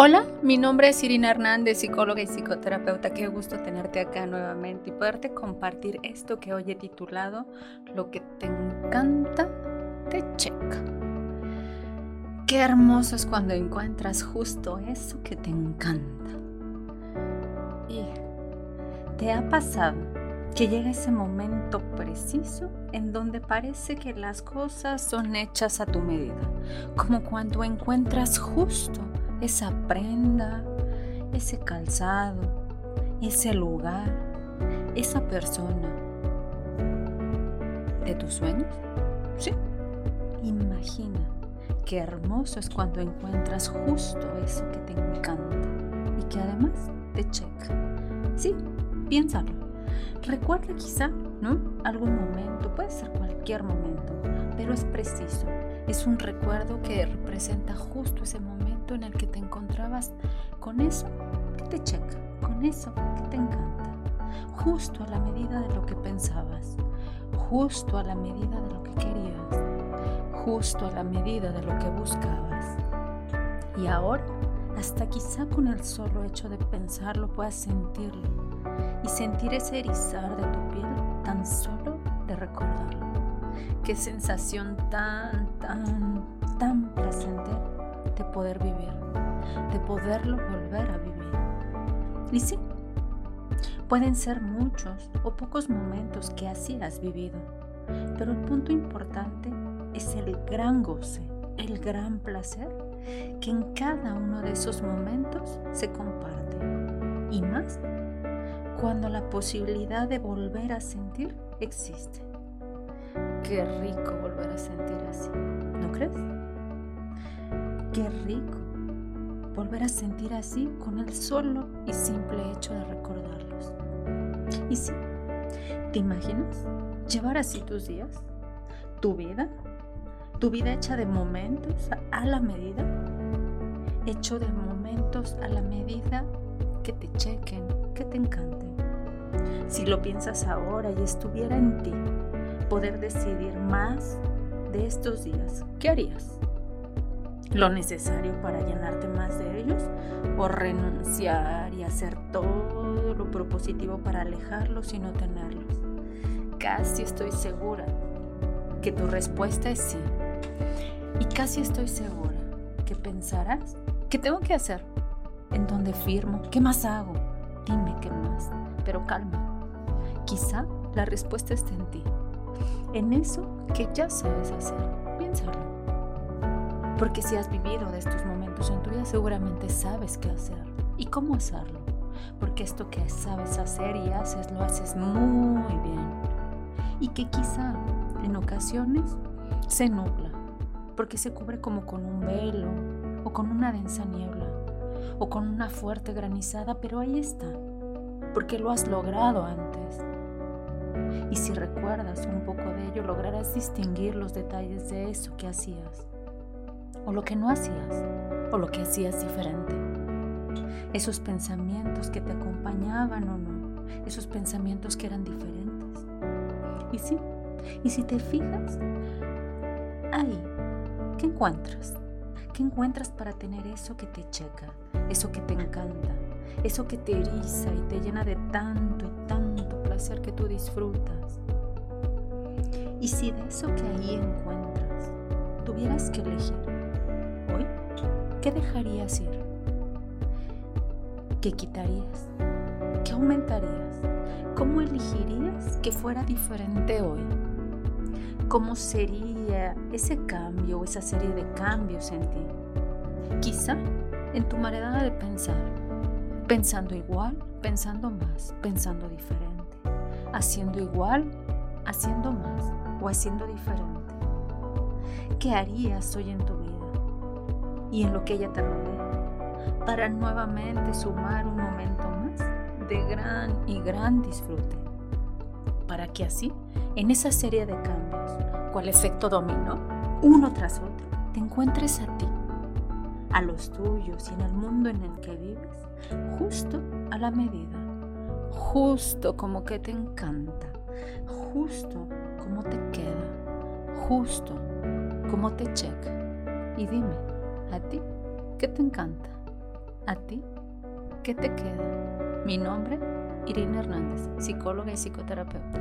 Hola, mi nombre es Irina Hernández, psicóloga y psicoterapeuta. Qué gusto tenerte acá nuevamente y poderte compartir esto que hoy he titulado Lo que te encanta te checa. Qué hermoso es cuando encuentras justo eso que te encanta. Y te ha pasado que llega ese momento preciso en donde parece que las cosas son hechas a tu medida, como cuando encuentras justo esa prenda, ese calzado, ese lugar, esa persona de tus sueños? Sí. Imagina qué hermoso es cuando encuentras justo eso que te encanta y que además te checa. Sí, piénsalo. Recuerda quizá, ¿no? Algún momento, puede ser cualquier momento, pero es preciso. Es un recuerdo que representa justo ese momento en el que te encontrabas con eso que te checa, con eso que te encanta, justo a la medida de lo que pensabas, justo a la medida de lo que querías, justo a la medida de lo que buscabas. Y ahora, hasta quizá con el solo hecho de pensarlo puedas sentirlo y sentir ese erizar de tu piel tan solo de recordarlo. Qué sensación tan, tan, tan placentera de poder vivir, de poderlo volver a vivir. Y sí, pueden ser muchos o pocos momentos que así has vivido, pero el punto importante es el gran goce, el gran placer que en cada uno de esos momentos se comparte. Y más cuando la posibilidad de volver a sentir existe. Qué rico volver a sentir así, ¿no crees? Qué rico volver a sentir así con el solo y simple hecho de recordarlos. Y sí, ¿te imaginas llevar así tus días? ¿Tu vida? ¿Tu vida hecha de momentos a la medida? Hecho de momentos a la medida que te chequen, que te encanten. Si lo piensas ahora y estuviera en ti poder decidir más de estos días, ¿qué harías? Lo necesario para llenarte más de ellos o renunciar y hacer todo lo propositivo para alejarlos y no tenerlos. Casi estoy segura que tu respuesta es sí. Y casi estoy segura que pensarás, ¿qué tengo que hacer? ¿En dónde firmo? ¿Qué más hago? Dime qué más. Pero calma. Quizá la respuesta esté en ti. En eso que ya sabes hacer. Piénsalo. Porque si has vivido de estos momentos en tu vida, seguramente sabes qué hacer y cómo hacerlo. Porque esto que sabes hacer y haces, lo haces muy bien. Y que quizá en ocasiones se nubla, porque se cubre como con un velo o con una densa niebla o con una fuerte granizada, pero ahí está, porque lo has logrado antes. Y si recuerdas un poco de ello, lograrás distinguir los detalles de eso que hacías o lo que no hacías, o lo que hacías diferente. Esos pensamientos que te acompañaban o no, esos pensamientos que eran diferentes. Y sí, y si te fijas, ahí, ¿qué encuentras? ¿Qué encuentras para tener eso que te checa, eso que te encanta, eso que te eriza y te llena de tanto y tanto placer que tú disfrutas? Y si de eso que ahí encuentras tuvieras que elegir, ¿Qué dejarías ir? ¿Qué quitarías? ¿Qué aumentarías? ¿Cómo elegirías que fuera diferente hoy? ¿Cómo sería ese cambio o esa serie de cambios en ti? Quizá en tu manera de pensar, pensando igual, pensando más, pensando diferente, haciendo igual, haciendo más o haciendo diferente. ¿Qué harías hoy en tu vida? Y en lo que ella te rodea, para nuevamente sumar un momento más de gran y gran disfrute, para que así, en esa serie de cambios, cual efecto dominó, uno tras otro, te encuentres a ti, a los tuyos y en el mundo en el que vives, justo a la medida, justo como que te encanta, justo como te queda, justo como te checa. Y dime, ¿A ti qué te encanta? ¿A ti? ¿Qué te queda? Mi nombre, Irina Hernández, psicóloga y psicoterapeuta.